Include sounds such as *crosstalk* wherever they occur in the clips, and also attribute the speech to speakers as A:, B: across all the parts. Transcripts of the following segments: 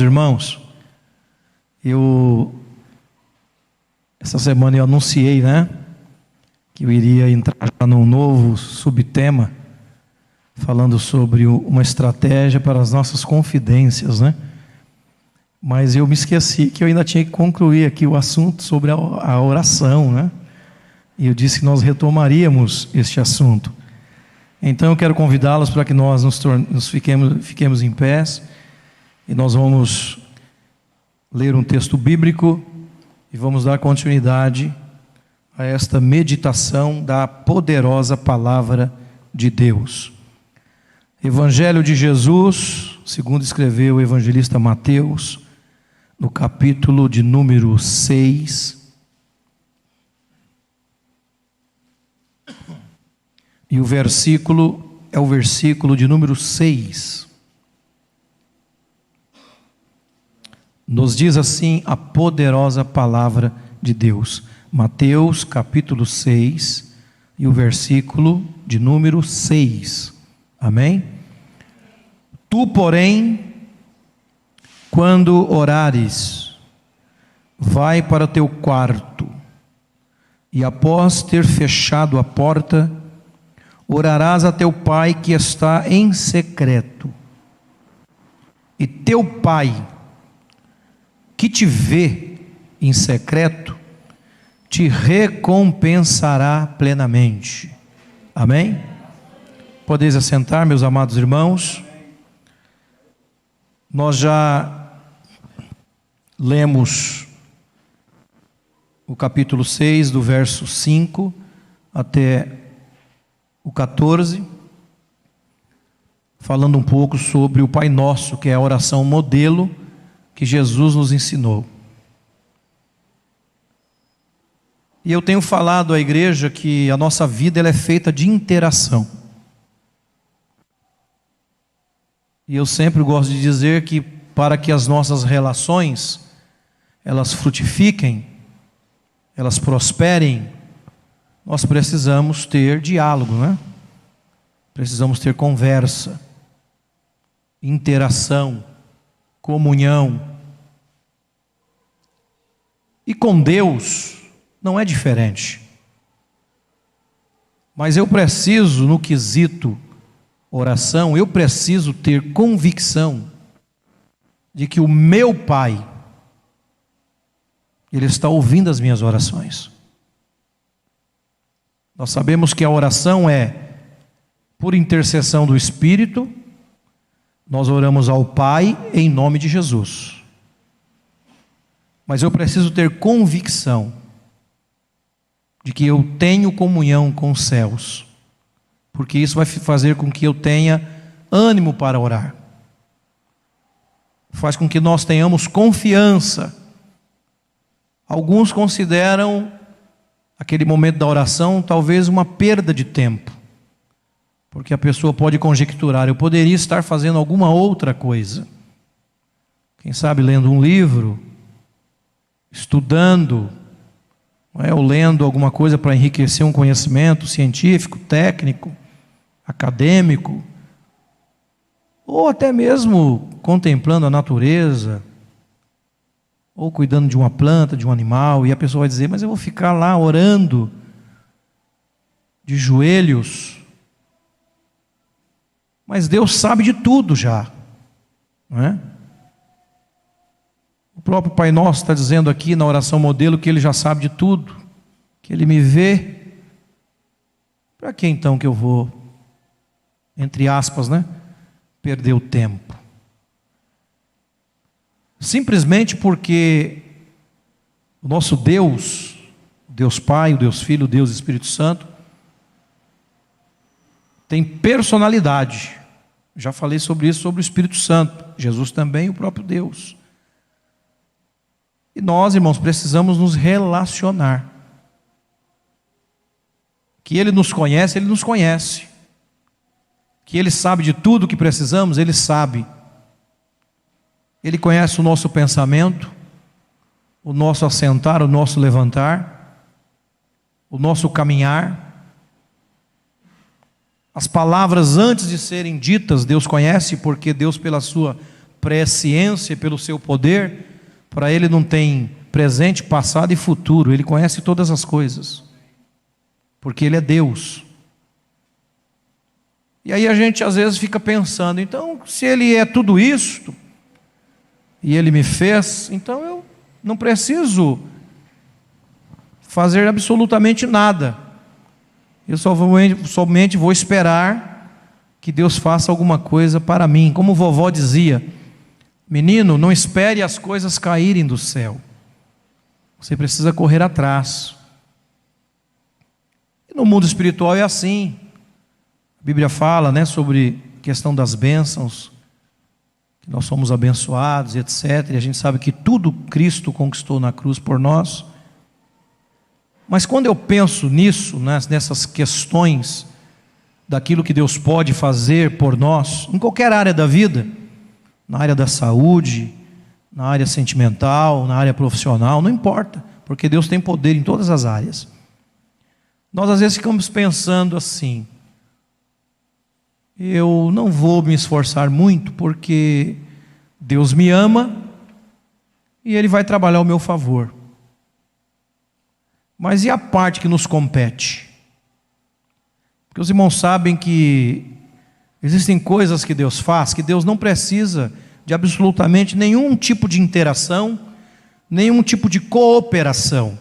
A: irmãos, eu essa semana eu anunciei, né, que eu iria entrar num novo subtema falando sobre uma estratégia para as nossas confidências, né? Mas eu me esqueci que eu ainda tinha que concluir aqui o assunto sobre a oração, né? E eu disse que nós retomaríamos este assunto. Então eu quero convidá-los para que nós nos, nos fiquemos, fiquemos em pés e nós vamos ler um texto bíblico e vamos dar continuidade a esta meditação da poderosa palavra de Deus. Evangelho de Jesus, segundo escreveu o evangelista Mateus, no capítulo de número 6. E o versículo é o versículo de número 6. Nos diz assim a poderosa palavra de Deus. Mateus capítulo 6 e o versículo de número 6. Amém? Tu, porém, quando orares, vai para teu quarto, e após ter fechado a porta, orarás a teu pai que está em secreto. E teu pai, que te vê em secreto, te recompensará plenamente. Amém? Podeis assentar, meus amados irmãos. Nós já lemos o capítulo 6, do verso 5 até o 14, falando um pouco sobre o Pai Nosso, que é a oração modelo que Jesus nos ensinou. E eu tenho falado à igreja que a nossa vida ela é feita de interação. E eu sempre gosto de dizer que para que as nossas relações elas frutifiquem, elas prosperem, nós precisamos ter diálogo, né? Precisamos ter conversa, interação, comunhão. E com Deus não é diferente. Mas eu preciso, no quesito oração, eu preciso ter convicção de que o meu Pai, Ele está ouvindo as minhas orações. Nós sabemos que a oração é por intercessão do Espírito, nós oramos ao Pai em nome de Jesus. Mas eu preciso ter convicção de que eu tenho comunhão com os céus porque isso vai fazer com que eu tenha ânimo para orar. Faz com que nós tenhamos confiança. Alguns consideram aquele momento da oração talvez uma perda de tempo, porque a pessoa pode conjecturar: eu poderia estar fazendo alguma outra coisa. Quem sabe lendo um livro, estudando, é? ou lendo alguma coisa para enriquecer um conhecimento científico, técnico acadêmico, ou até mesmo contemplando a natureza, ou cuidando de uma planta, de um animal, e a pessoa vai dizer: Mas eu vou ficar lá orando, de joelhos. Mas Deus sabe de tudo já, não é? O próprio Pai Nosso está dizendo aqui na oração modelo que Ele já sabe de tudo, que Ele me vê. Para que então que eu vou entre aspas, né? Perdeu tempo. Simplesmente porque o nosso Deus, Deus Pai, o Deus Filho, o Deus Espírito Santo, tem personalidade. Já falei sobre isso, sobre o Espírito Santo. Jesus também, o próprio Deus. E nós, irmãos, precisamos nos relacionar. Que Ele nos conhece, Ele nos conhece que Ele sabe de tudo o que precisamos, Ele sabe. Ele conhece o nosso pensamento, o nosso assentar, o nosso levantar, o nosso caminhar. As palavras antes de serem ditas, Deus conhece, porque Deus, pela Sua presciência, pelo seu poder, para ele não tem presente, passado e futuro, ele conhece todas as coisas, porque ele é Deus. E aí a gente às vezes fica pensando, então, se ele é tudo isso, e ele me fez, então eu não preciso fazer absolutamente nada. Eu somente vou esperar que Deus faça alguma coisa para mim. Como vovó dizia, menino, não espere as coisas caírem do céu. Você precisa correr atrás. E no mundo espiritual é assim. A Bíblia fala né, sobre a questão das bênçãos, que nós somos abençoados, etc. E a gente sabe que tudo Cristo conquistou na cruz por nós. Mas quando eu penso nisso, né, nessas questões, daquilo que Deus pode fazer por nós, em qualquer área da vida, na área da saúde, na área sentimental, na área profissional, não importa, porque Deus tem poder em todas as áreas. Nós às vezes ficamos pensando assim: eu não vou me esforçar muito porque Deus me ama e Ele vai trabalhar ao meu favor. Mas e a parte que nos compete? Porque os irmãos sabem que existem coisas que Deus faz que Deus não precisa de absolutamente nenhum tipo de interação, nenhum tipo de cooperação.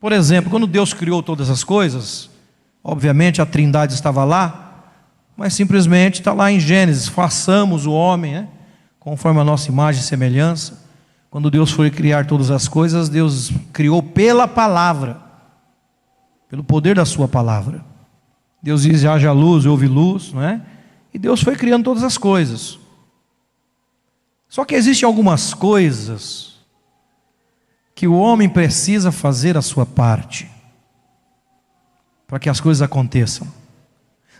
A: Por exemplo, quando Deus criou todas as coisas, obviamente a Trindade estava lá, mas simplesmente está lá em Gênesis: façamos o homem, né? conforme a nossa imagem e semelhança. Quando Deus foi criar todas as coisas, Deus criou pela palavra, pelo poder da Sua palavra. Deus diz: haja luz, houve luz, não é? E Deus foi criando todas as coisas. Só que existem algumas coisas que o homem precisa fazer a sua parte para que as coisas aconteçam.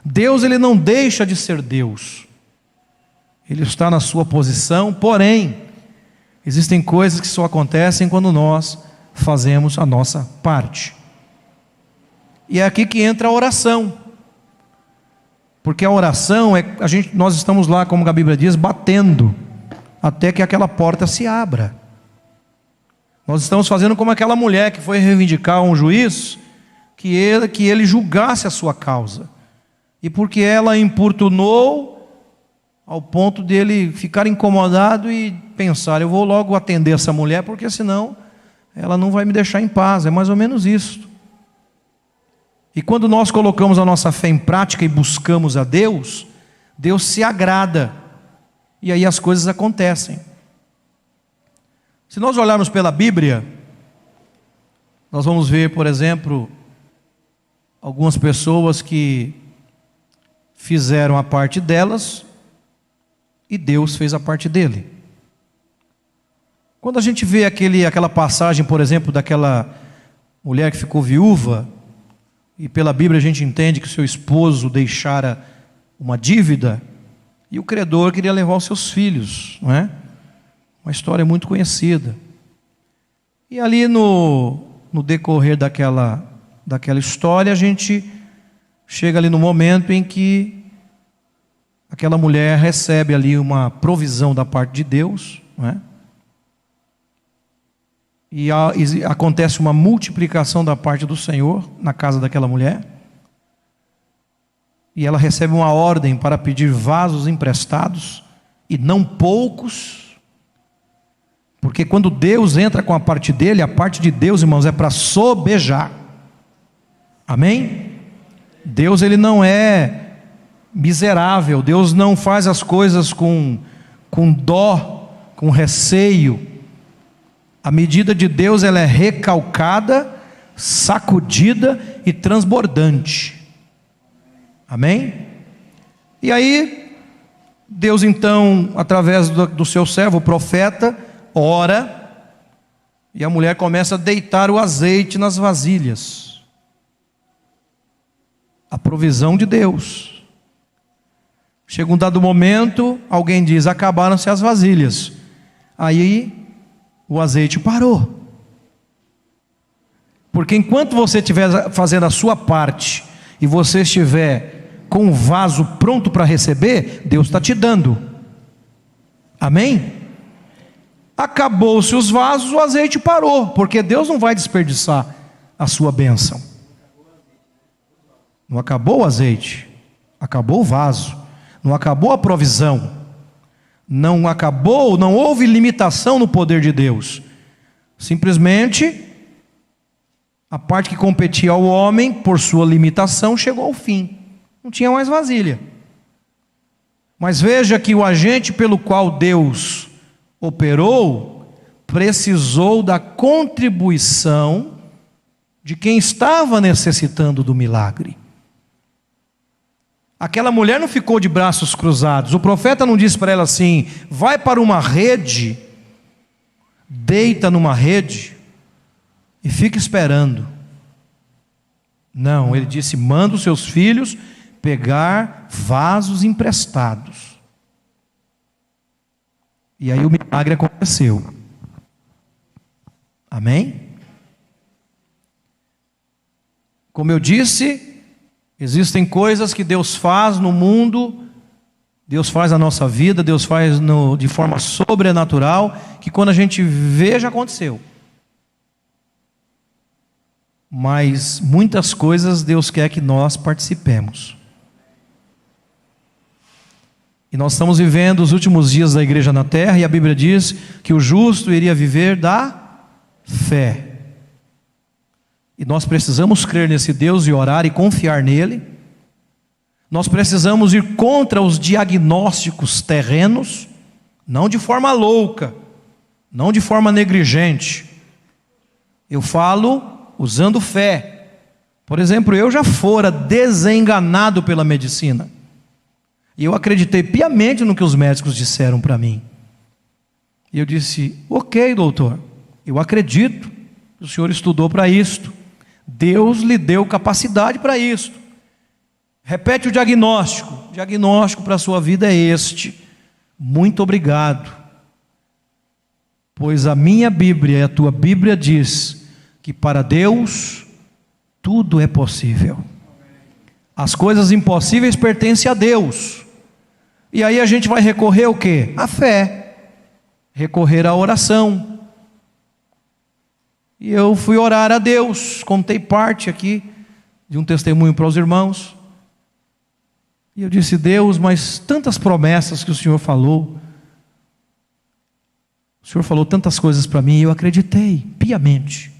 A: Deus ele não deixa de ser Deus. Ele está na sua posição, porém, existem coisas que só acontecem quando nós fazemos a nossa parte. E é aqui que entra a oração. Porque a oração é a gente nós estamos lá, como a Bíblia diz, batendo até que aquela porta se abra. Nós estamos fazendo como aquela mulher que foi reivindicar um juiz que ele, que ele julgasse a sua causa e porque ela importunou ao ponto dele ficar incomodado e pensar: eu vou logo atender essa mulher, porque senão ela não vai me deixar em paz. É mais ou menos isso. E quando nós colocamos a nossa fé em prática e buscamos a Deus, Deus se agrada, e aí as coisas acontecem. Se nós olharmos pela Bíblia, nós vamos ver, por exemplo, algumas pessoas que fizeram a parte delas e Deus fez a parte dele. Quando a gente vê aquele, aquela passagem, por exemplo, daquela mulher que ficou viúva, e pela Bíblia a gente entende que seu esposo deixara uma dívida, e o credor queria levar os seus filhos, não é? Uma história muito conhecida. E ali no, no decorrer daquela, daquela história, a gente chega ali no momento em que aquela mulher recebe ali uma provisão da parte de Deus, não é? e, acontece uma multiplicação da parte do Senhor na casa daquela mulher, e ela recebe uma ordem para pedir vasos emprestados, e não poucos, porque quando Deus entra com a parte dele, a parte de Deus, irmãos, é para sobejar. Amém? Deus ele não é miserável, Deus não faz as coisas com, com dó, com receio. A medida de Deus ela é recalcada, sacudida e transbordante. Amém? E aí, Deus então, através do, do seu servo, o profeta, ora, e a mulher começa a deitar o azeite nas vasilhas a provisão de Deus. Chega um dado momento, alguém diz: acabaram-se as vasilhas. Aí o azeite parou. Porque enquanto você estiver fazendo a sua parte e você estiver com o vaso pronto para receber, Deus está te dando. Amém? Acabou-se os vasos, o azeite parou, porque Deus não vai desperdiçar a sua bênção. Não acabou o azeite, acabou o vaso, não acabou a provisão, não acabou, não houve limitação no poder de Deus. Simplesmente a parte que competia ao homem, por sua limitação, chegou ao fim. Não tinha mais vasilha. Mas veja que o agente pelo qual Deus operou precisou da contribuição de quem estava necessitando do milagre. Aquela mulher não ficou de braços cruzados. O profeta não disse para ela assim: vai para uma rede, deita numa rede e fica esperando. Não, ele disse: manda os seus filhos pegar vasos emprestados. E aí o milagre aconteceu. Amém? Como eu disse, existem coisas que Deus faz no mundo, Deus faz na nossa vida, Deus faz no, de forma sobrenatural, que quando a gente vê já aconteceu. Mas muitas coisas Deus quer que nós participemos. E nós estamos vivendo os últimos dias da igreja na terra, e a Bíblia diz que o justo iria viver da fé. E nós precisamos crer nesse Deus e orar e confiar nele. Nós precisamos ir contra os diagnósticos terrenos, não de forma louca, não de forma negligente. Eu falo usando fé. Por exemplo, eu já fora desenganado pela medicina. E eu acreditei piamente no que os médicos disseram para mim. E eu disse: Ok, doutor, eu acredito. O senhor estudou para isto. Deus lhe deu capacidade para isto. Repete o diagnóstico. O diagnóstico para a sua vida é este. Muito obrigado. Pois a minha Bíblia e a tua Bíblia diz que para Deus tudo é possível. As coisas impossíveis pertencem a Deus. E aí a gente vai recorrer ao quê? A fé. Recorrer à oração. E eu fui orar a Deus, contei parte aqui de um testemunho para os irmãos. E eu disse: Deus, mas tantas promessas que o Senhor falou. O Senhor falou tantas coisas para mim e eu acreditei piamente.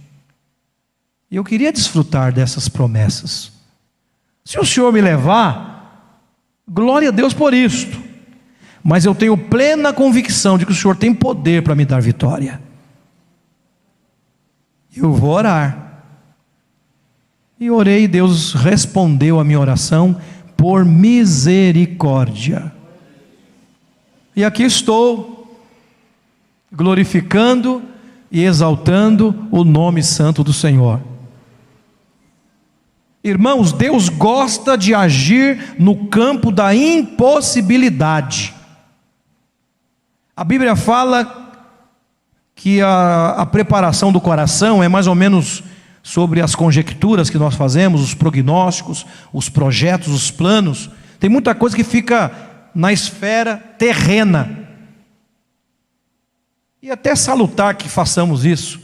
A: E eu queria desfrutar dessas promessas. Se o Senhor me levar, Glória a Deus por isto. Mas eu tenho plena convicção de que o Senhor tem poder para me dar vitória. Eu vou orar. E orei, Deus respondeu a minha oração por misericórdia. E aqui estou, glorificando e exaltando o nome santo do Senhor. Irmãos, Deus gosta de agir no campo da impossibilidade. A Bíblia fala que a, a, preparação do coração é mais ou menos sobre as conjecturas que nós fazemos, os prognósticos, os projetos, os planos. Tem muita coisa que fica na esfera terrena. E até salutar que façamos isso.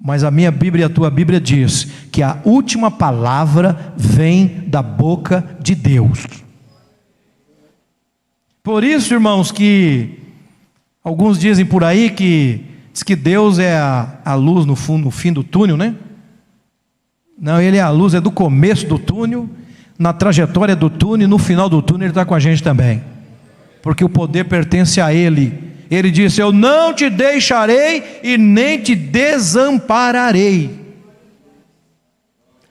A: Mas a minha Bíblia e a tua Bíblia diz que a última palavra vem da boca de Deus. Por isso, irmãos, que alguns dizem por aí que diz que Deus é a, a luz no, fundo, no fim do túnel, né? Não, ele é a luz, é do começo do túnel, na trajetória do túnel, no final do túnel ele está com a gente também. Porque o poder pertence a Ele ele disse: Eu não te deixarei e nem te desampararei.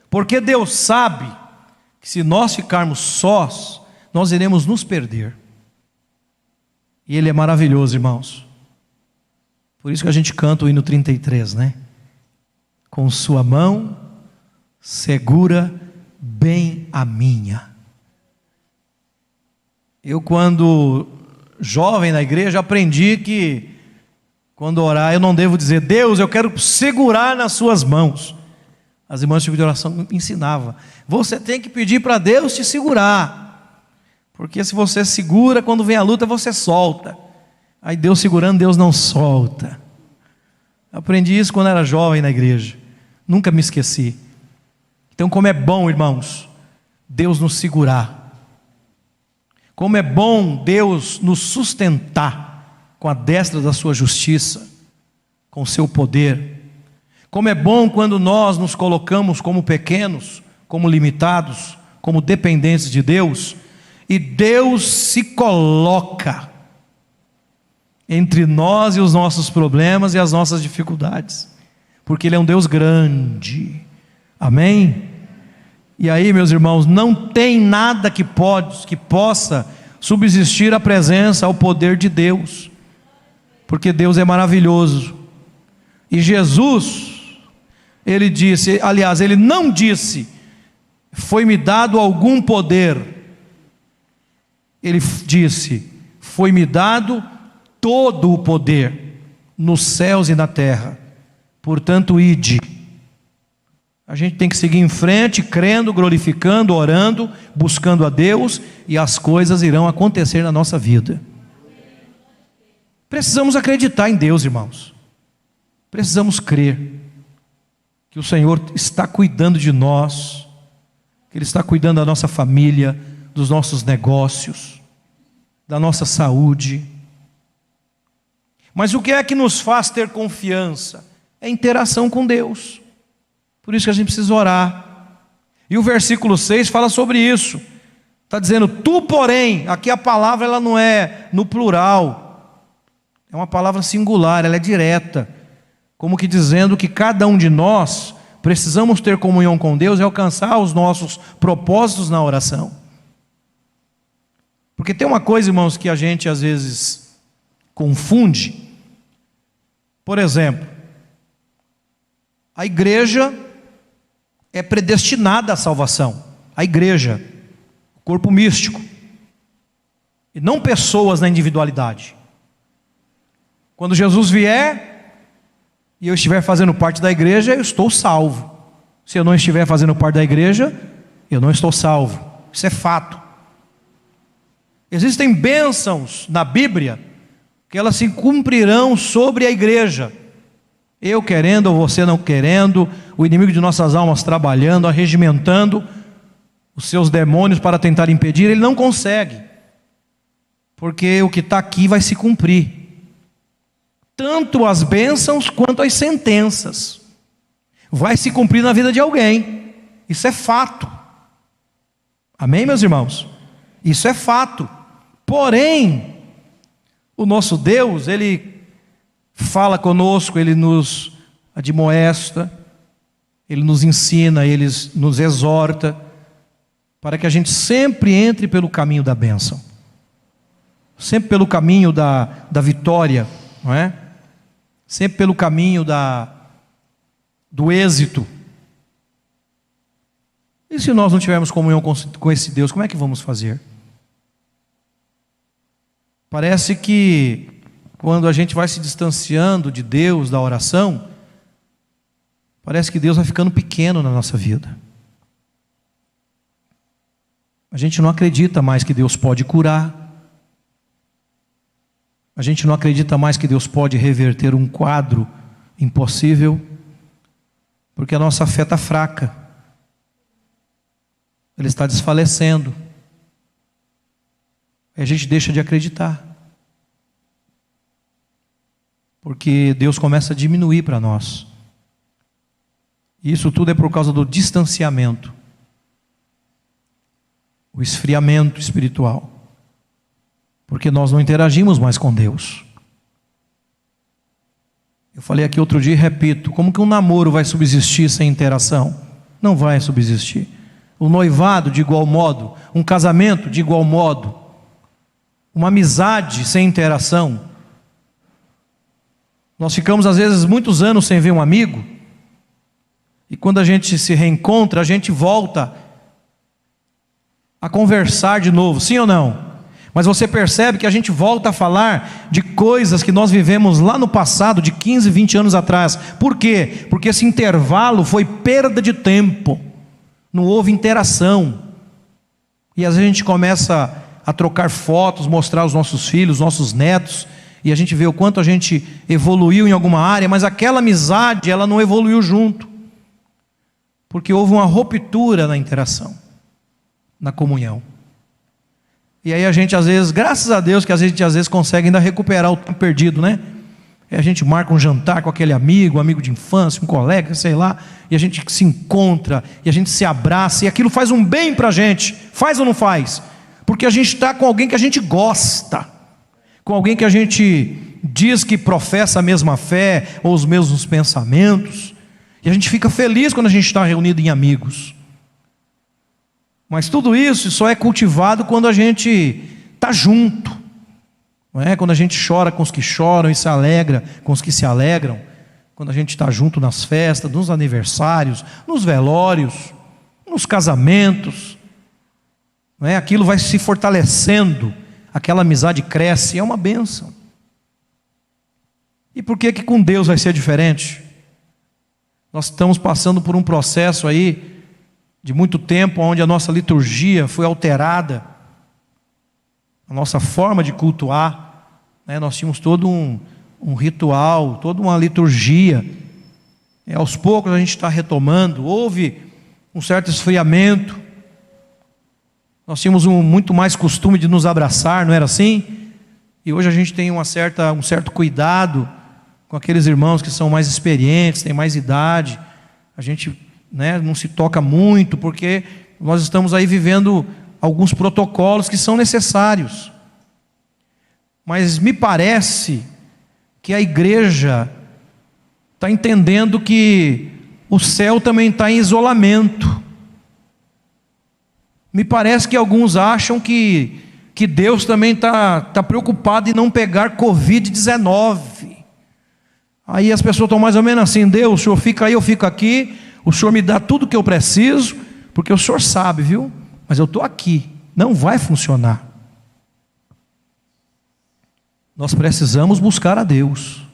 A: Porque Deus sabe que se nós ficarmos sós, nós iremos nos perder. E Ele é maravilhoso, irmãos. Por isso que a gente canta o hino 33, né? Com Sua mão segura bem a minha. Eu, quando jovem na igreja, aprendi que quando orar eu não devo dizer, Deus, eu quero segurar nas suas mãos. As irmãs de oração ensinavam. Você tem que pedir para Deus te segurar. Porque se você segura, quando vem a luta, você solta. Aí Deus segurando, Deus não solta. Aprendi isso quando era jovem na igreja. Nunca me esqueci. Então, como é bom, irmãos, Deus nos segurar. Como é bom Deus nos sustentar com a destra da sua justiça, com o seu poder. Como é bom quando nós nos colocamos como pequenos, como limitados, como dependentes de Deus, e Deus se coloca entre nós e os nossos problemas e as nossas dificuldades, porque Ele é um Deus grande, amém? E aí, meus irmãos, não tem nada que pode, que possa subsistir à presença, ao poder de Deus, porque Deus é maravilhoso. E Jesus, ele disse, aliás, ele não disse, foi-me dado algum poder. Ele disse, foi-me dado todo o poder nos céus e na terra. Portanto, ide. A gente tem que seguir em frente, crendo, glorificando, orando, buscando a Deus, e as coisas irão acontecer na nossa vida. Precisamos acreditar em Deus, irmãos. Precisamos crer que o Senhor está cuidando de nós, que Ele está cuidando da nossa família, dos nossos negócios, da nossa saúde mas o que é que nos faz ter confiança? É interação com Deus. Por isso que a gente precisa orar. E o versículo 6 fala sobre isso. Está dizendo, tu, porém, aqui a palavra ela não é no plural, é uma palavra singular, ela é direta, como que dizendo que cada um de nós precisamos ter comunhão com Deus e alcançar os nossos propósitos na oração. Porque tem uma coisa, irmãos, que a gente às vezes confunde, por exemplo, a igreja é predestinada à salvação. A igreja, o corpo místico. E não pessoas na individualidade. Quando Jesus vier e eu estiver fazendo parte da igreja, eu estou salvo. Se eu não estiver fazendo parte da igreja, eu não estou salvo. Isso é fato. Existem bênçãos na Bíblia que elas se cumprirão sobre a igreja. Eu querendo ou você não querendo, o inimigo de nossas almas trabalhando, arregimentando os seus demônios para tentar impedir, ele não consegue, porque o que está aqui vai se cumprir, tanto as bênçãos quanto as sentenças, vai se cumprir na vida de alguém, isso é fato, amém, meus irmãos? Isso é fato, porém, o nosso Deus, Ele fala conosco, Ele nos admoesta, Ele nos ensina, Ele nos exorta, para que a gente sempre entre pelo caminho da bênção, sempre pelo caminho da, da vitória, não é? Sempre pelo caminho da, do êxito. E se nós não tivermos comunhão com, com esse Deus, como é que vamos fazer? Parece que quando a gente vai se distanciando de Deus, da oração, parece que Deus vai ficando pequeno na nossa vida. A gente não acredita mais que Deus pode curar. A gente não acredita mais que Deus pode reverter um quadro impossível, porque a nossa fé está fraca. Ele está desfalecendo a gente deixa de acreditar. Porque Deus começa a diminuir para nós. E isso tudo é por causa do distanciamento, o esfriamento espiritual. Porque nós não interagimos mais com Deus. Eu falei aqui outro dia e repito: como que um namoro vai subsistir sem interação? Não vai subsistir. O noivado, de igual modo, um casamento, de igual modo, uma amizade sem interação. Nós ficamos, às vezes, muitos anos sem ver um amigo, e quando a gente se reencontra, a gente volta a conversar de novo, sim ou não? Mas você percebe que a gente volta a falar de coisas que nós vivemos lá no passado, de 15, 20 anos atrás. Por quê? Porque esse intervalo foi perda de tempo, não houve interação. E às vezes a gente começa a trocar fotos, mostrar aos nossos filhos, nossos netos, e a gente vê o quanto a gente evoluiu em alguma área, mas aquela amizade ela não evoluiu junto, porque houve uma ruptura na interação, na comunhão. E aí a gente às vezes, graças a Deus, que a gente às vezes consegue ainda recuperar o tempo perdido, né? E a gente marca um jantar com aquele amigo, amigo de infância, um colega, sei lá, e a gente se encontra, e a gente se abraça, e aquilo faz um bem para a gente, faz ou não faz? Porque a gente está com alguém que a gente gosta, com alguém que a gente diz que professa a mesma fé, ou os mesmos pensamentos, e a gente fica feliz quando a gente está reunido em amigos. Mas tudo isso só é cultivado quando a gente está junto. Não é? Quando a gente chora com os que choram e se alegra com os que se alegram. Quando a gente está junto nas festas, nos aniversários, nos velórios, nos casamentos. Não é? Aquilo vai se fortalecendo, aquela amizade cresce, é uma benção. E por que que com Deus vai ser diferente? Nós estamos passando por um processo aí de muito tempo, onde a nossa liturgia foi alterada, a nossa forma de cultuar, né? nós tínhamos todo um, um ritual, toda uma liturgia. E aos poucos a gente está retomando. Houve um certo esfriamento. Nós tínhamos um, muito mais costume de nos abraçar, não era assim? E hoje a gente tem uma certa, um certo cuidado com aqueles irmãos que são mais experientes, têm mais idade. A gente né, não se toca muito, porque nós estamos aí vivendo alguns protocolos que são necessários. Mas me parece que a igreja está entendendo que o céu também está em isolamento. Me parece que alguns acham que, que Deus também está tá preocupado em não pegar Covid-19. Aí as pessoas estão mais ou menos assim: Deus, o senhor fica aí, eu fico aqui, o Senhor me dá tudo o que eu preciso, porque o Senhor sabe, viu? Mas eu estou aqui, não vai funcionar. Nós precisamos buscar a Deus,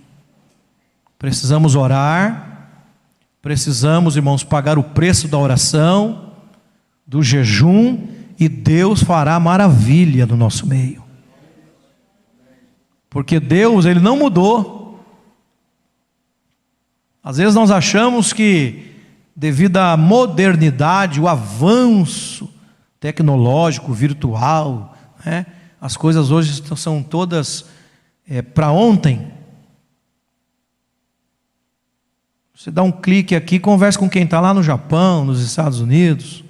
A: precisamos orar, precisamos, irmãos, pagar o preço da oração, do jejum, e Deus fará maravilha no nosso meio. Porque Deus, Ele não mudou. Às vezes nós achamos que devido à modernidade, o avanço tecnológico, virtual, né? as coisas hoje são todas é, para ontem. Você dá um clique aqui, conversa com quem está lá no Japão, nos Estados Unidos.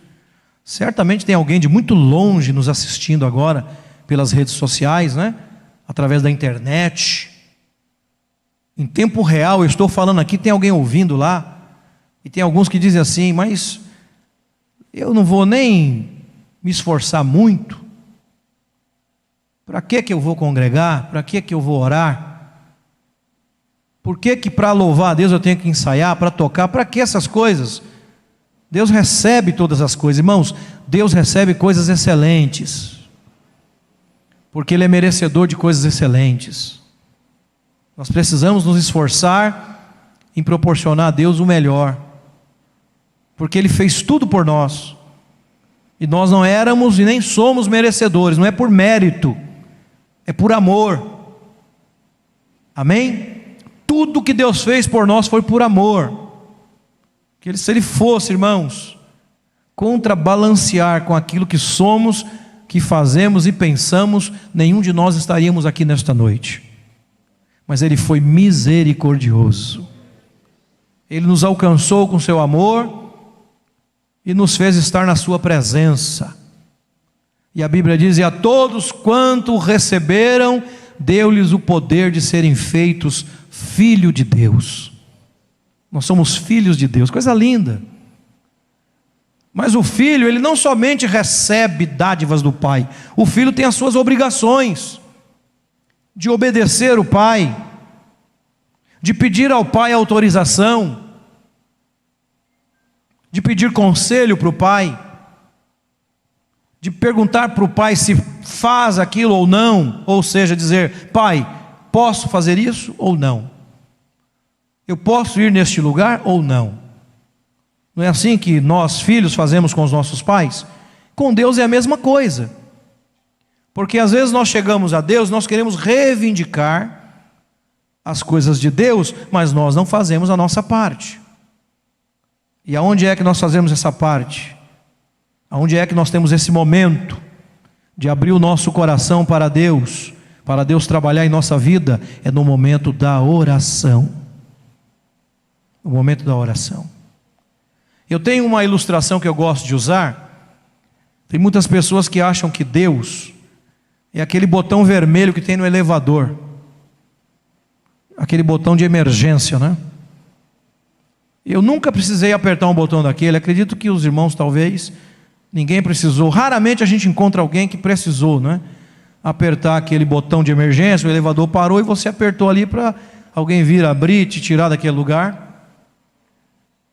A: Certamente tem alguém de muito longe nos assistindo agora pelas redes sociais, né? Através da internet. Em tempo real, eu estou falando aqui, tem alguém ouvindo lá. E tem alguns que dizem assim, mas eu não vou nem me esforçar muito. Para que que eu vou congregar? Para que que eu vou orar? Por que que para louvar a Deus eu tenho que ensaiar, para tocar? Para que essas coisas? Deus recebe todas as coisas, irmãos. Deus recebe coisas excelentes. Porque ele é merecedor de coisas excelentes. Nós precisamos nos esforçar em proporcionar a Deus o melhor porque Ele fez tudo por nós. E nós não éramos e nem somos merecedores, não é por mérito, é por amor. Amém? Tudo que Deus fez por nós foi por amor. Que ele, se Ele fosse, irmãos, contrabalancear com aquilo que somos, que fazemos e pensamos, nenhum de nós estaríamos aqui nesta noite. Mas Ele foi misericordioso. Ele nos alcançou com seu amor e nos fez estar na Sua presença. E a Bíblia diz: E a todos quanto receberam, deu-lhes o poder de serem feitos filho de Deus. Nós somos filhos de Deus, coisa linda. Mas o filho, ele não somente recebe dádivas do pai, o filho tem as suas obrigações de obedecer o pai, de pedir ao pai autorização, de pedir conselho para o pai, de perguntar para o pai se faz aquilo ou não, ou seja, dizer: Pai, posso fazer isso ou não? Eu posso ir neste lugar ou não? Não é assim que nós, filhos, fazemos com os nossos pais? Com Deus é a mesma coisa. Porque às vezes nós chegamos a Deus, nós queremos reivindicar as coisas de Deus, mas nós não fazemos a nossa parte. E aonde é que nós fazemos essa parte? Aonde é que nós temos esse momento de abrir o nosso coração para Deus, para Deus trabalhar em nossa vida? É no momento da oração. O momento da oração. Eu tenho uma ilustração que eu gosto de usar. Tem muitas pessoas que acham que Deus é aquele botão vermelho que tem no elevador, aquele botão de emergência, né? Eu nunca precisei apertar um botão daquele, acredito que os irmãos talvez, ninguém precisou. Raramente a gente encontra alguém que precisou, né? Apertar aquele botão de emergência, o elevador parou e você apertou ali para alguém vir abrir, te tirar daquele lugar.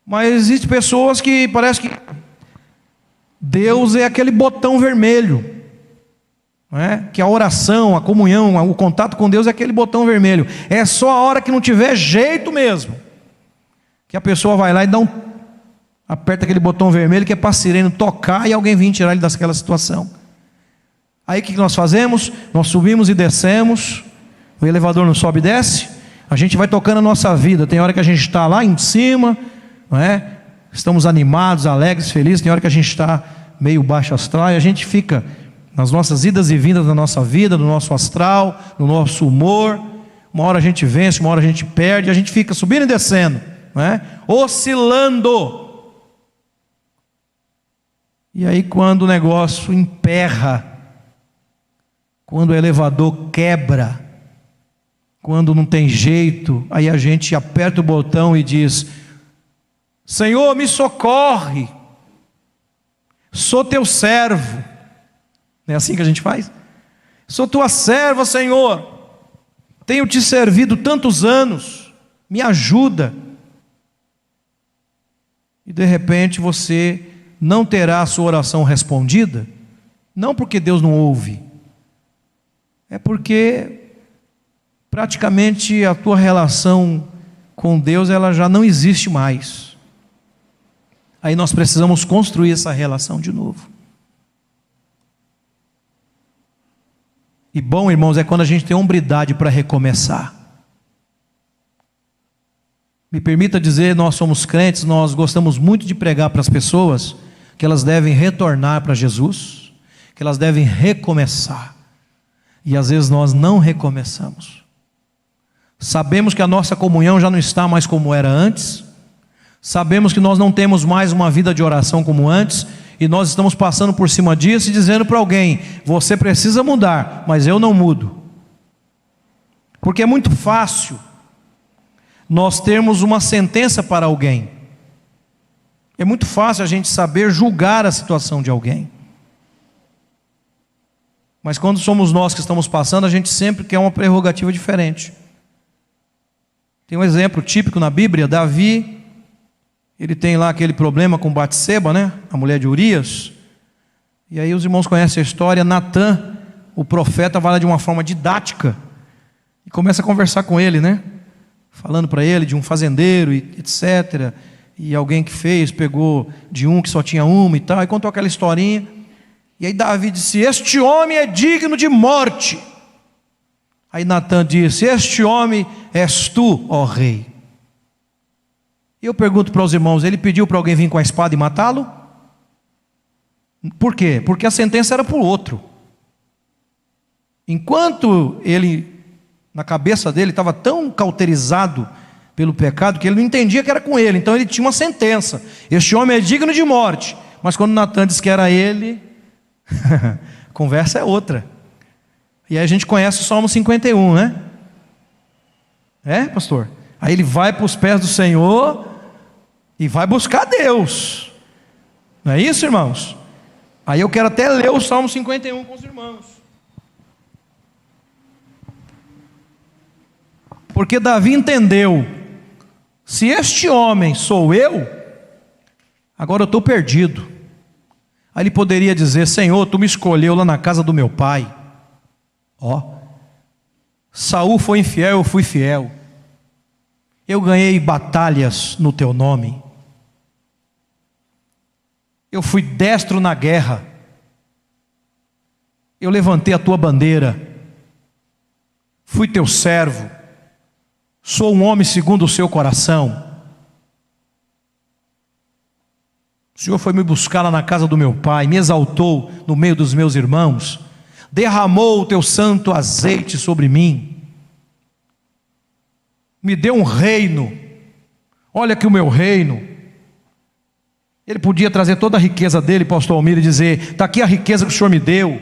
A: Mas existem pessoas que parece que Deus é aquele botão vermelho. É? Que a oração, a comunhão, o contato com Deus é aquele botão vermelho. É só a hora que não tiver jeito mesmo que a pessoa vai lá e dá um, aperta aquele botão vermelho que é para a sirene tocar e alguém vir tirar ele daquela situação. Aí o que nós fazemos? Nós subimos e descemos, o elevador não sobe e desce, a gente vai tocando a nossa vida. Tem hora que a gente está lá em cima, não é? estamos animados, alegres, felizes, tem hora que a gente está meio baixo astral e a gente fica nas nossas idas e vindas da nossa vida, no nosso astral, no nosso humor. Uma hora a gente vence, uma hora a gente perde, a gente fica subindo e descendo né? oscilando. E aí, quando o negócio emperra, quando o elevador quebra, quando não tem jeito, aí a gente aperta o botão e diz: Senhor, me socorre, sou teu servo. Não é assim que a gente faz? Sou tua serva, Senhor, tenho te servido tantos anos, me ajuda e de repente você não terá a sua oração respondida, não porque Deus não ouve, é porque praticamente a tua relação com Deus ela já não existe mais. Aí nós precisamos construir essa relação de novo. E bom, irmãos, é quando a gente tem hombridade para recomeçar. Me permita dizer, nós somos crentes, nós gostamos muito de pregar para as pessoas que elas devem retornar para Jesus, que elas devem recomeçar. E às vezes nós não recomeçamos. Sabemos que a nossa comunhão já não está mais como era antes. Sabemos que nós não temos mais uma vida de oração como antes, e nós estamos passando por cima disso e dizendo para alguém: você precisa mudar, mas eu não mudo. Porque é muito fácil nós termos uma sentença para alguém. É muito fácil a gente saber julgar a situação de alguém. Mas quando somos nós que estamos passando, a gente sempre quer uma prerrogativa diferente. Tem um exemplo típico na Bíblia, Davi, ele tem lá aquele problema com Batseba, né? A mulher de Urias. E aí os irmãos conhecem a história, Natã, o profeta, vai lá de uma forma didática e começa a conversar com ele, né? falando para ele de um fazendeiro, etc. E alguém que fez, pegou de um que só tinha uma e tal, e contou aquela historinha. E aí Davi disse: Este homem é digno de morte. Aí Natan disse: Este homem és tu, ó rei. E eu pergunto para os irmãos: ele pediu para alguém vir com a espada e matá-lo? Por quê? Porque a sentença era para o outro. Enquanto ele na cabeça dele estava tão cauterizado pelo pecado que ele não entendia que era com ele. Então ele tinha uma sentença: este homem é digno de morte. Mas quando Natan disse que era ele, a *laughs* conversa é outra. E aí a gente conhece o Salmo 51, né? É, pastor? Aí ele vai para os pés do Senhor e vai buscar Deus. Não é isso, irmãos? Aí eu quero até ler o Salmo 51 com os irmãos. Porque Davi entendeu: se este homem sou eu, agora eu estou perdido. Aí ele poderia dizer: Senhor, tu me escolheu lá na casa do meu pai. Ó, Saul foi infiel, eu fui fiel. Eu ganhei batalhas no teu nome. Eu fui destro na guerra. Eu levantei a tua bandeira. Fui teu servo Sou um homem segundo o seu coração. O Senhor foi me buscar lá na casa do meu pai, me exaltou no meio dos meus irmãos, derramou o teu santo azeite sobre mim, me deu um reino. Olha que o meu reino. Ele podia trazer toda a riqueza dele, pastor Almir, e dizer: está aqui a riqueza que o Senhor me deu,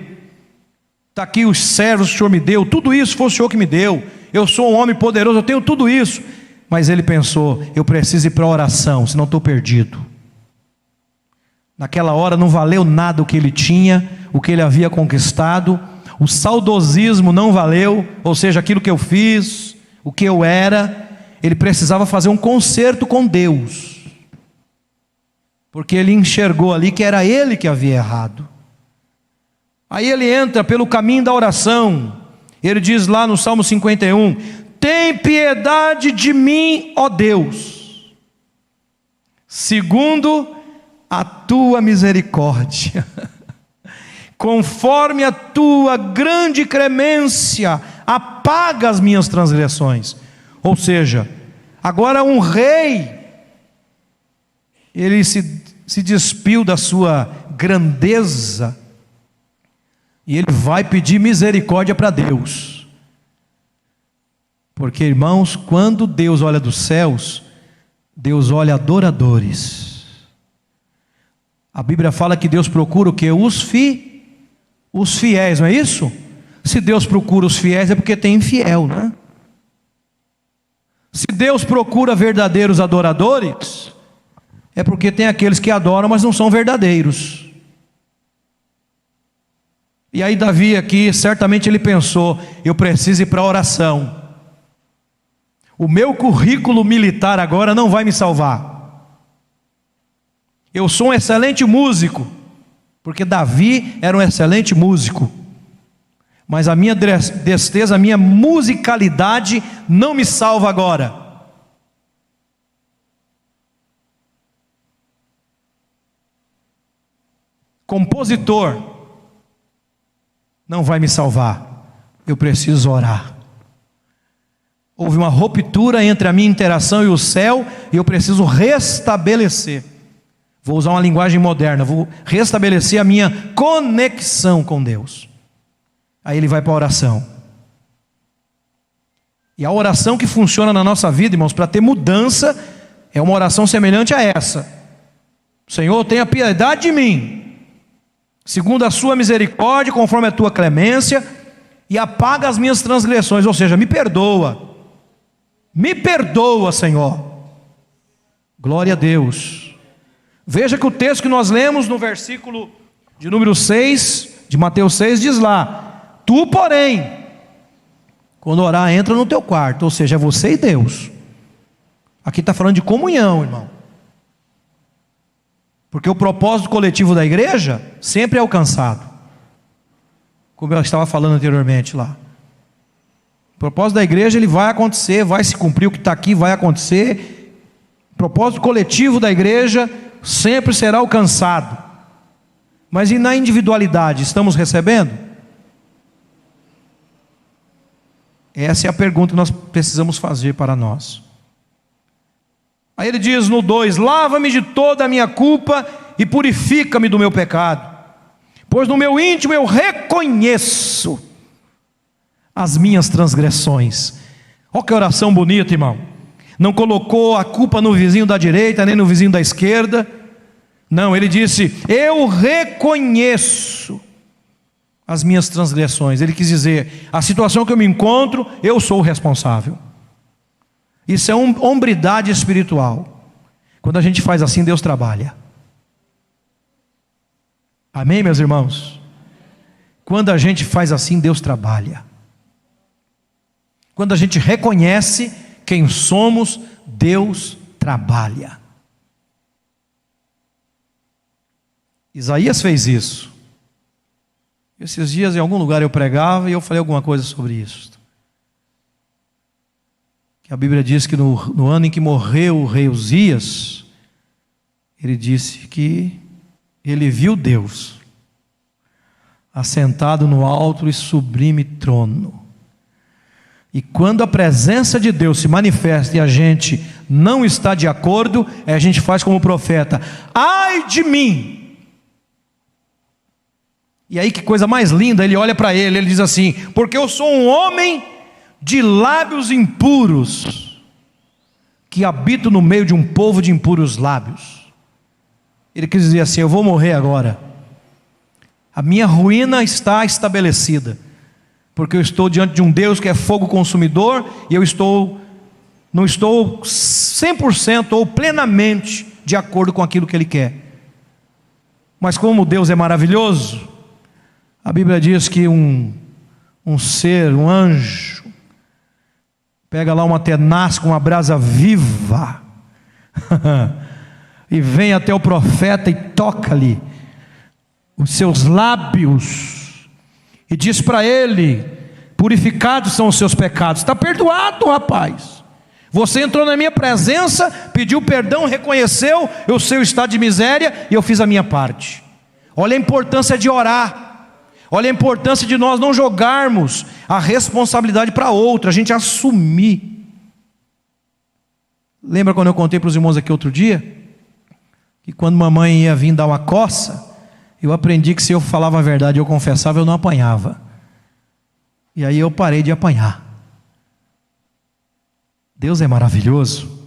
A: está aqui os servos que o Senhor me deu, tudo isso foi o Senhor que me deu. Eu sou um homem poderoso, eu tenho tudo isso. Mas ele pensou: eu preciso ir para a oração, senão estou perdido. Naquela hora não valeu nada o que ele tinha, o que ele havia conquistado, o saudosismo não valeu, ou seja, aquilo que eu fiz, o que eu era, ele precisava fazer um conserto com Deus, porque ele enxergou ali que era ele que havia errado. Aí ele entra pelo caminho da oração, ele diz lá no Salmo 51: Tem piedade de mim, ó Deus, segundo a tua misericórdia, *laughs* conforme a tua grande clemência, apaga as minhas transgressões. Ou seja, agora um rei, ele se, se despiu da sua grandeza, e ele vai pedir misericórdia para Deus. Porque, irmãos, quando Deus olha dos céus, Deus olha adoradores. A Bíblia fala que Deus procura o que? Os, fi, os fiéis, não é isso? Se Deus procura os fiéis é porque tem infiel, né? Se Deus procura verdadeiros adoradores, é porque tem aqueles que adoram, mas não são verdadeiros. E aí, Davi aqui, certamente ele pensou: eu preciso ir para a oração. O meu currículo militar agora não vai me salvar. Eu sou um excelente músico, porque Davi era um excelente músico. Mas a minha destreza, a minha musicalidade não me salva agora. Compositor não vai me salvar. Eu preciso orar. Houve uma ruptura entre a minha interação e o céu, e eu preciso restabelecer. Vou usar uma linguagem moderna, vou restabelecer a minha conexão com Deus. Aí ele vai para a oração. E a oração que funciona na nossa vida, irmãos, para ter mudança, é uma oração semelhante a essa: Senhor, tenha piedade de mim, segundo a Sua misericórdia, conforme a Tua clemência, e apaga as minhas transgressões, ou seja, me perdoa. Me perdoa, Senhor. Glória a Deus. Veja que o texto que nós lemos no versículo de número 6, de Mateus 6, diz lá: Tu, porém, quando orar, entra no teu quarto, ou seja, é você e Deus. Aqui está falando de comunhão, irmão. Porque o propósito coletivo da igreja sempre é alcançado. Como eu estava falando anteriormente lá. O propósito da igreja ele vai acontecer, vai se cumprir o que está aqui, vai acontecer. O propósito coletivo da igreja sempre será alcançado. Mas e na individualidade, estamos recebendo? Essa é a pergunta que nós precisamos fazer para nós. Aí ele diz no 2: Lava-me de toda a minha culpa e purifica-me do meu pecado, pois no meu íntimo eu reconheço as minhas transgressões. Olha que oração bonita, irmão não colocou a culpa no vizinho da direita, nem no vizinho da esquerda. Não, ele disse: Eu reconheço as minhas transgressões. Ele quis dizer: a situação que eu me encontro, eu sou o responsável. Isso é hombridade espiritual. Quando a gente faz assim, Deus trabalha. Amém, meus irmãos? Quando a gente faz assim, Deus trabalha. Quando a gente reconhece quem somos, Deus trabalha. Isaías fez isso. Esses dias em algum lugar eu pregava e eu falei alguma coisa sobre isso. A Bíblia diz que no, no ano em que morreu o rei Uzias, ele disse que ele viu Deus assentado no alto e sublime trono E quando a presença de Deus se manifesta e a gente não está de acordo, a gente faz como profeta: ai de mim! E aí que coisa mais linda, ele olha para ele, ele diz assim: porque eu sou um homem de lábios impuros, que habito no meio de um povo de impuros lábios. Ele quis dizer assim: eu vou morrer agora, a minha ruína está estabelecida porque eu estou diante de um Deus que é fogo consumidor e eu estou não estou 100% ou plenamente de acordo com aquilo que ele quer. Mas como Deus é maravilhoso, a Bíblia diz que um um ser, um anjo pega lá uma tenaz com uma brasa viva *laughs* e vem até o profeta e toca-lhe os seus lábios e diz para ele: Purificados são os seus pecados. Está perdoado, rapaz. Você entrou na minha presença, pediu perdão, reconheceu o seu estado de miséria e eu fiz a minha parte. Olha a importância de orar. Olha a importância de nós não jogarmos a responsabilidade para outra, a gente assumir. Lembra quando eu contei para os irmãos aqui outro dia? Que quando mamãe ia vir dar uma coça, eu aprendi que se eu falava a verdade, eu confessava, eu não apanhava. E aí eu parei de apanhar. Deus é maravilhoso.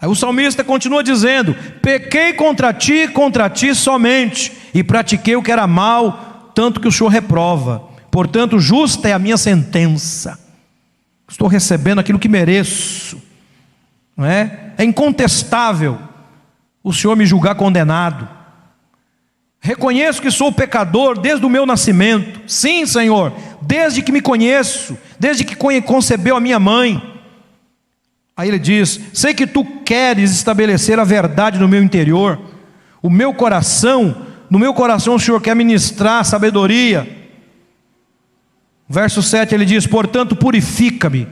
A: Aí o salmista continua dizendo: Pequei contra ti, contra ti somente, e pratiquei o que era mal, tanto que o Senhor reprova. Portanto, justa é a minha sentença. Estou recebendo aquilo que mereço. Não é? É incontestável o Senhor me julgar condenado. Reconheço que sou pecador desde o meu nascimento. Sim, Senhor, desde que me conheço, desde que concebeu a minha mãe. Aí ele diz: Sei que tu queres estabelecer a verdade no meu interior, o meu coração, no meu coração o Senhor quer ministrar sabedoria. Verso 7 ele diz: Portanto, purifica-me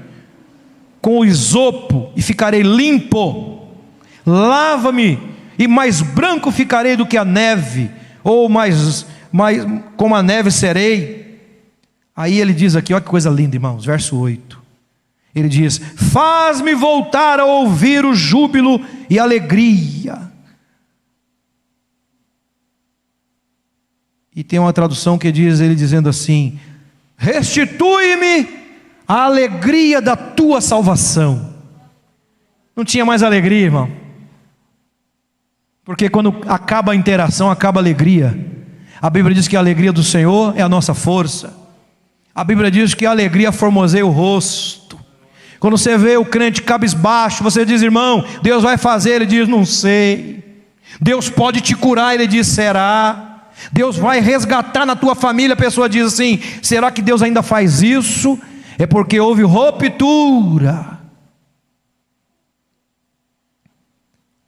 A: com o isopo e ficarei limpo, lava-me e mais branco ficarei do que a neve ou mais, mais como a neve serei. Aí ele diz aqui, olha que coisa linda, irmãos, verso 8. Ele diz: Faz-me voltar a ouvir o júbilo e alegria. E tem uma tradução que diz ele dizendo assim: Restitui-me a alegria da tua salvação. Não tinha mais alegria, irmão. Porque quando acaba a interação, acaba a alegria. A Bíblia diz que a alegria do Senhor é a nossa força. A Bíblia diz que a alegria formoseia o rosto. Quando você vê o crente cabisbaixo, você diz, irmão, Deus vai fazer, ele diz, não sei. Deus pode te curar, ele diz, será. Deus vai resgatar na tua família, a pessoa diz assim: será que Deus ainda faz isso? É porque houve ruptura.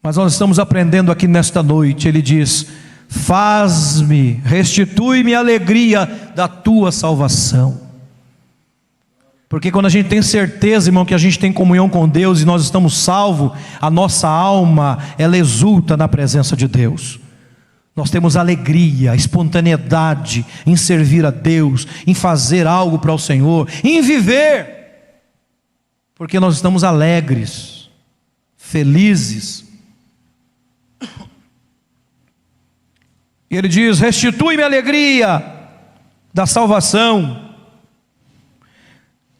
A: Mas nós estamos aprendendo aqui nesta noite, ele diz: Faz-me, restitui-me a alegria da tua salvação. Porque quando a gente tem certeza, irmão, que a gente tem comunhão com Deus e nós estamos salvos, a nossa alma, ela exulta na presença de Deus. Nós temos alegria, espontaneidade em servir a Deus, em fazer algo para o Senhor, em viver, porque nós estamos alegres, felizes, E ele diz: Restitui-me a alegria da salvação.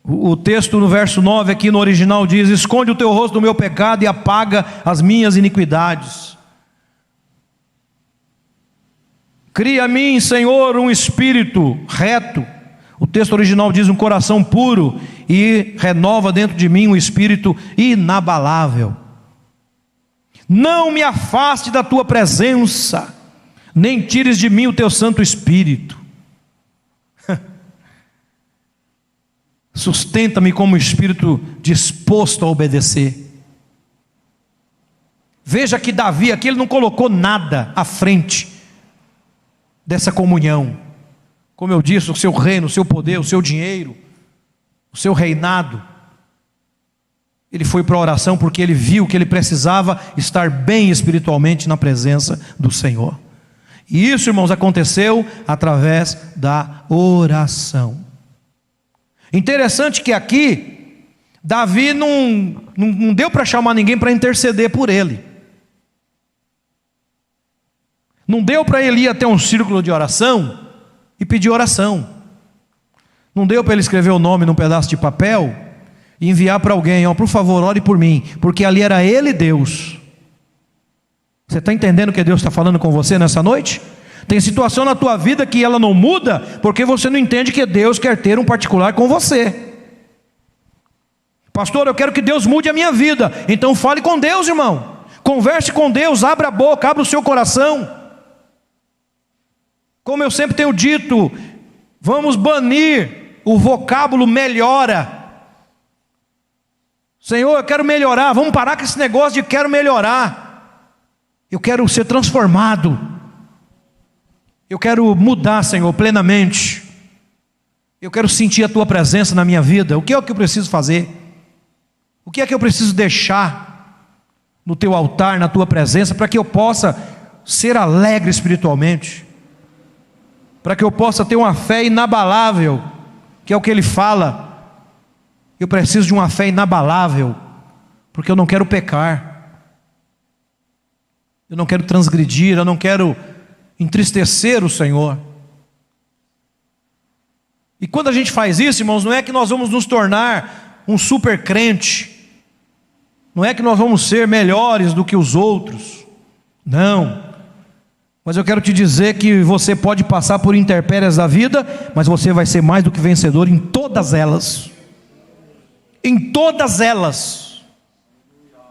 A: O, texto no verso 9 aqui no original diz: Esconde o teu rosto do meu pecado e apaga as minhas iniquidades. Cria a mim, Senhor, um espírito reto. O texto original diz um coração puro e renova dentro de mim um espírito inabalável. Não me afaste da tua presença nem tires de mim o teu Santo Espírito. *laughs* Sustenta-me como espírito disposto a obedecer. Veja que Davi aqui ele não colocou nada à frente dessa comunhão. Como eu disse, o seu reino, o seu poder, o seu dinheiro, o seu reinado. Ele foi para a oração porque ele viu que ele precisava estar bem espiritualmente na presença do Senhor. E isso, irmãos, aconteceu através da oração. Interessante que aqui, Davi não, não, não deu para chamar ninguém para interceder por ele. Não deu para ele ir até um círculo de oração e pedir oração. Não deu para ele escrever o nome num pedaço de papel e enviar para alguém, ó, por favor, ore por mim, porque ali era ele Deus. Você está entendendo o que Deus está falando com você nessa noite? Tem situação na tua vida que ela não muda porque você não entende que Deus quer ter um particular com você. Pastor, eu quero que Deus mude a minha vida. Então fale com Deus, irmão. Converse com Deus, abra a boca, abra o seu coração. Como eu sempre tenho dito, vamos banir o vocábulo melhora. Senhor, eu quero melhorar. Vamos parar com esse negócio de quero melhorar. Eu quero ser transformado. Eu quero mudar, Senhor, plenamente. Eu quero sentir a tua presença na minha vida. O que é que eu preciso fazer? O que é que eu preciso deixar no teu altar, na tua presença, para que eu possa ser alegre espiritualmente? Para que eu possa ter uma fé inabalável, que é o que ele fala eu preciso de uma fé inabalável, porque eu não quero pecar, eu não quero transgredir, eu não quero entristecer o Senhor. E quando a gente faz isso, irmãos, não é que nós vamos nos tornar um super crente, não é que nós vamos ser melhores do que os outros, não. Mas eu quero te dizer que você pode passar por intempéries da vida, mas você vai ser mais do que vencedor em todas elas em todas elas,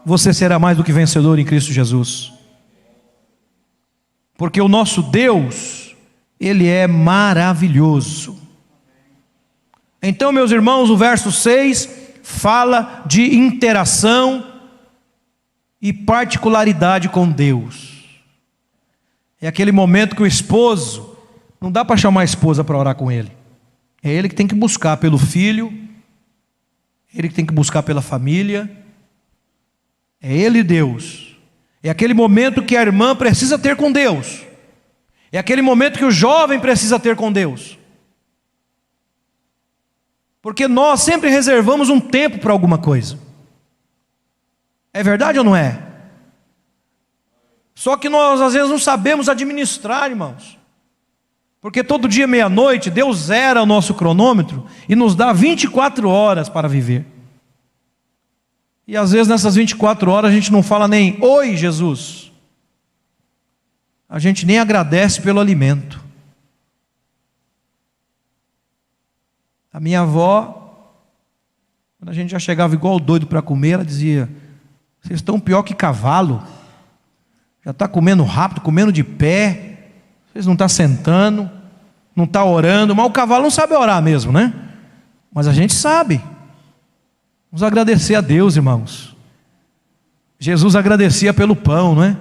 A: você será mais do que vencedor em Cristo Jesus. Porque o nosso Deus, Ele é maravilhoso. Então, meus irmãos, o verso 6 fala de interação e particularidade com Deus. É aquele momento que o esposo, não dá para chamar a esposa para orar com ele, é ele que tem que buscar pelo filho ele tem que buscar pela família. É Ele Deus. É aquele momento que a irmã precisa ter com Deus. É aquele momento que o jovem precisa ter com Deus. Porque nós sempre reservamos um tempo para alguma coisa. É verdade ou não é? Só que nós às vezes não sabemos administrar, irmãos. Porque todo dia, meia-noite, Deus zera o nosso cronômetro e nos dá 24 horas para viver. E às vezes nessas 24 horas a gente não fala nem oi, Jesus. A gente nem agradece pelo alimento. A minha avó, quando a gente já chegava igual doido para comer, ela dizia: Vocês estão pior que cavalo. Já está comendo rápido, comendo de pé vocês não estão tá sentando, não estão tá orando, mas o cavalo não sabe orar mesmo, né? Mas a gente sabe. Vamos agradecer a Deus, irmãos. Jesus agradecia pelo pão, não é?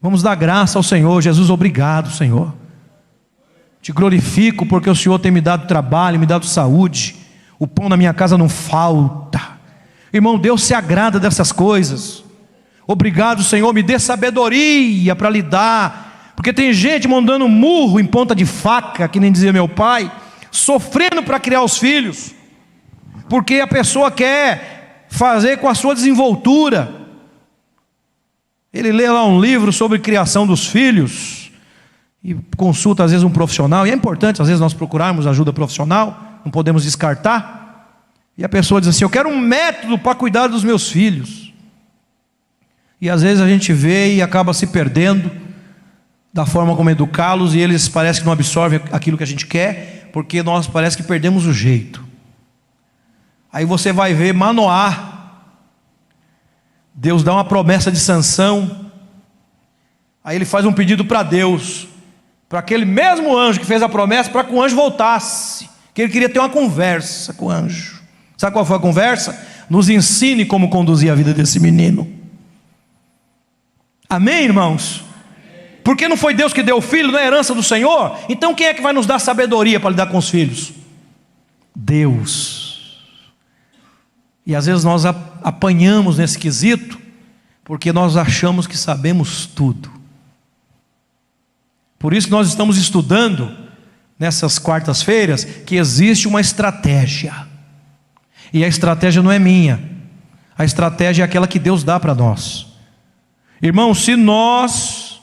A: Vamos dar graça ao Senhor. Jesus, obrigado, Senhor. Te glorifico porque o Senhor tem me dado trabalho, me dado saúde. O pão na minha casa não falta. Irmão, Deus se agrada dessas coisas. Obrigado, Senhor, me dê sabedoria para lidar porque tem gente mandando murro em ponta de faca, que nem dizia meu pai, sofrendo para criar os filhos, porque a pessoa quer fazer com a sua desenvoltura. Ele lê lá um livro sobre criação dos filhos e consulta às vezes um profissional, e é importante às vezes nós procurarmos ajuda profissional, não podemos descartar. E a pessoa diz assim: Eu quero um método para cuidar dos meus filhos. E às vezes a gente vê e acaba se perdendo da forma como educá-los e eles parecem que não absorvem aquilo que a gente quer, porque nós parece que perdemos o jeito. Aí você vai ver Manoá. Deus dá uma promessa de sanção. Aí ele faz um pedido para Deus, para aquele mesmo anjo que fez a promessa, para que o anjo voltasse, que ele queria ter uma conversa com o anjo. Sabe qual foi a conversa? Nos ensine como conduzir a vida desse menino. Amém, irmãos? Porque não foi Deus que deu o filho, não é herança do Senhor? Então quem é que vai nos dar sabedoria para lidar com os filhos? Deus. E às vezes nós apanhamos nesse quesito, porque nós achamos que sabemos tudo. Por isso nós estamos estudando nessas quartas-feiras que existe uma estratégia. E a estratégia não é minha. A estratégia é aquela que Deus dá para nós. Irmão, se nós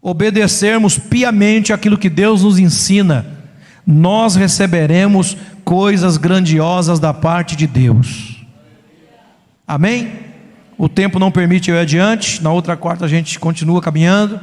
A: obedecermos piamente aquilo que Deus nos ensina, nós receberemos coisas grandiosas da parte de Deus. Amém? O tempo não permite eu ir adiante. Na outra quarta a gente continua caminhando.